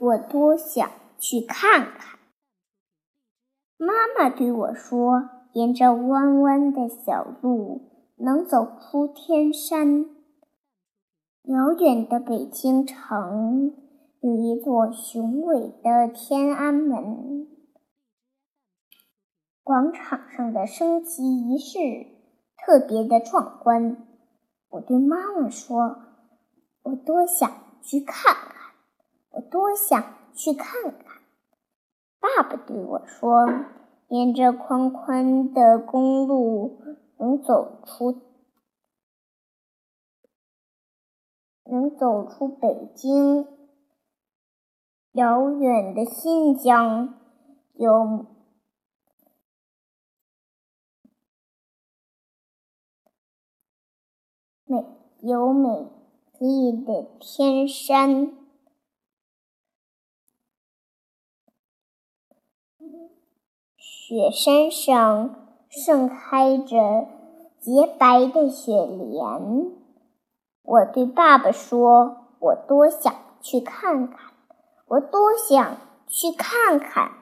我多想去看看。妈妈对我说：“沿着弯弯的小路，能走出天山。遥远的北京城有一座雄伟的天安门，广场上的升旗仪式特别的壮观。”我对妈妈说：“我多想去看看，多想去看看。”爸爸对我说：“沿着宽宽的公路，能走出，能走出北京。遥远的新疆有美有美丽的天山。”雪山上盛开着洁白的雪莲。我对爸爸说：“我多想去看看，我多想去看看。”